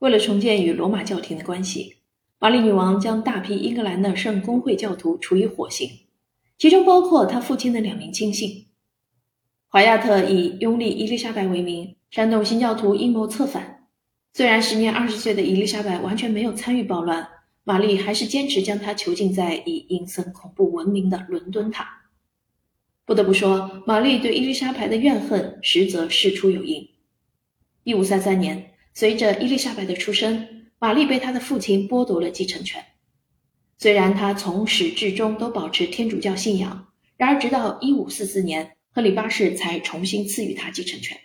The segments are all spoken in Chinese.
为了重建与罗马教廷的关系，玛丽女王将大批英格兰的圣公会教徒处以火刑，其中包括她父亲的两名亲信。怀亚特以拥立伊丽莎白为名，煽动新教徒阴谋策反。虽然时年二十岁的伊丽莎白完全没有参与暴乱，玛丽还是坚持将她囚禁在以阴森恐怖闻名的伦敦塔。不得不说，玛丽对伊丽莎白的怨恨实则事出有因。一五三三年，随着伊丽莎白的出生，玛丽被她的父亲剥夺了继承权。虽然她从始至终都保持天主教信仰，然而直到一五四四年。亨利八世才重新赐予她继承权。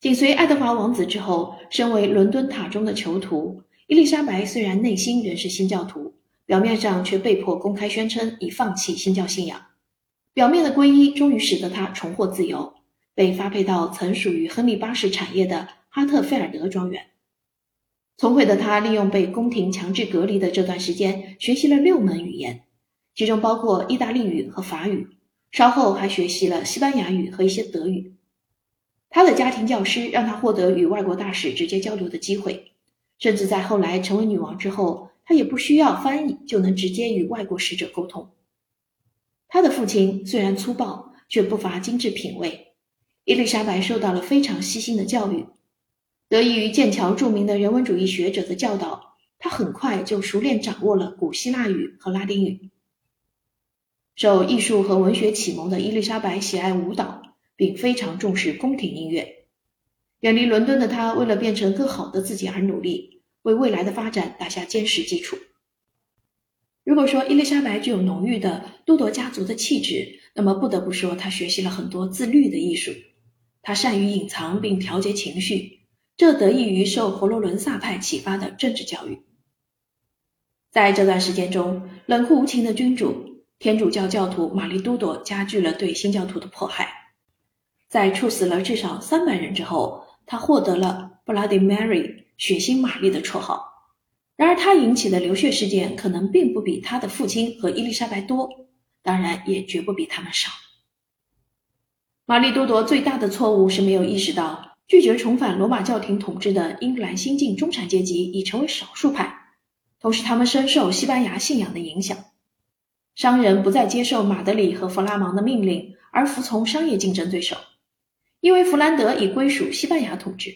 紧随爱德华王子之后，身为伦敦塔中的囚徒，伊丽莎白虽然内心仍是新教徒，表面上却被迫公开宣称已放弃新教信仰。表面的皈依终于使得她重获自由，被发配到曾属于亨利八世产业的哈特菲尔德庄园。聪慧的他利用被宫廷强制隔离的这段时间，学习了六门语言，其中包括意大利语和法语。稍后还学习了西班牙语和一些德语。他的家庭教师让他获得与外国大使直接交流的机会，甚至在后来成为女王之后，他也不需要翻译就能直接与外国使者沟通。他的父亲虽然粗暴，却不乏精致品味。伊丽莎白受到了非常细心的教育，得益于剑桥著名的人文主义学者的教导，他很快就熟练掌握了古希腊语和拉丁语。受艺术和文学启蒙的伊丽莎白喜爱舞蹈，并非常重视宫廷音乐。远离伦敦的她，为了变成更好的自己而努力，为未来的发展打下坚实基础。如果说伊丽莎白具有浓郁的都铎家族的气质，那么不得不说她学习了很多自律的艺术。她善于隐藏并调节情绪，这得益于受佛罗伦萨派启发的政治教育。在这段时间中，冷酷无情的君主。天主教教徒玛丽都铎加剧了对新教徒的迫害，在处死了至少三百人之后，他获得了 Bloody Mary 血腥玛丽的绰号。然而，他引起的流血事件可能并不比他的父亲和伊丽莎白多，当然也绝不比他们少。玛丽都铎最大的错误是没有意识到，拒绝重返罗马教廷统治的英格兰新晋中产阶级已成为少数派，同时他们深受西班牙信仰的影响。商人不再接受马德里和弗拉芒的命令，而服从商业竞争对手，因为弗兰德已归属西班牙统治。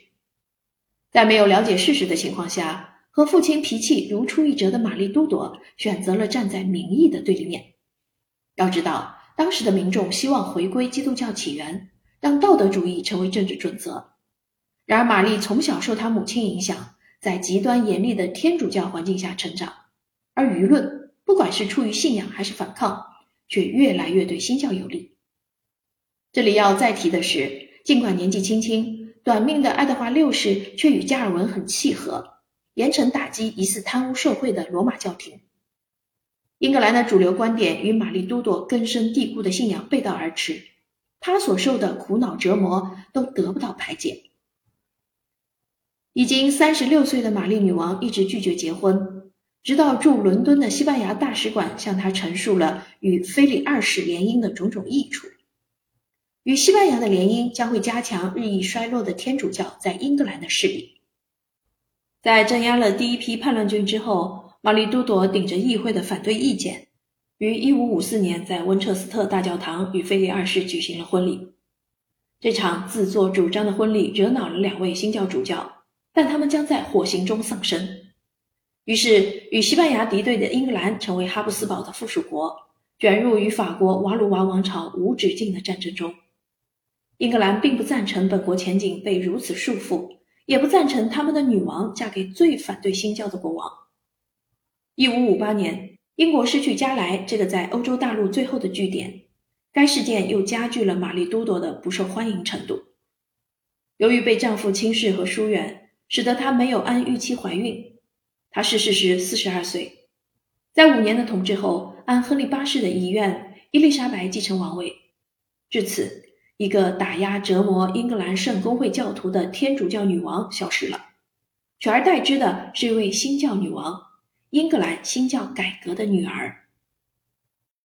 在没有了解事实的情况下，和父亲脾气如出一辙的玛丽都铎选择了站在民意的对立面。要知道，当时的民众希望回归基督教起源，让道德主义成为政治准则。然而，玛丽从小受她母亲影响，在极端严厉的天主教环境下成长，而舆论。不管是出于信仰还是反抗，却越来越对新教有利。这里要再提的是，尽管年纪轻轻、短命的爱德华六世却与加尔文很契合，严惩打击疑似贪污受贿的罗马教廷。英格兰的主流观点与玛丽都铎根深蒂固的信仰背道而驰，他所受的苦恼折磨都得不到排解。已经三十六岁的玛丽女王一直拒绝结婚。直到驻伦敦的西班牙大使馆向他陈述了与菲利二世联姻的种种益处，与西班牙的联姻将会加强日益衰落的天主教在英格兰的势力。在镇压了第一批叛乱军之后，玛丽都铎顶着议会的反对意见，于1554年在温彻斯特大教堂与菲利二世举行了婚礼。这场自作主张的婚礼惹恼了两位新教主教，但他们将在火刑中丧生。于是，与西班牙敌对的英格兰成为哈布斯堡的附属国，卷入与法国瓦鲁瓦王朝无止境的战争中。英格兰并不赞成本国前景被如此束缚，也不赞成他们的女王嫁给最反对新教的国王。一五五八年，英国失去加莱这个在欧洲大陆最后的据点，该事件又加剧了玛丽都铎的不受欢迎程度。由于被丈夫轻视和疏远，使得她没有按预期怀孕。她逝世时四十二岁，在五年的统治后，按亨利八世的遗愿，伊丽莎白继承王位。至此，一个打压折磨英格兰圣公会教徒的天主教女王消失了，取而代之的是一位新教女王——英格兰新教改革的女儿。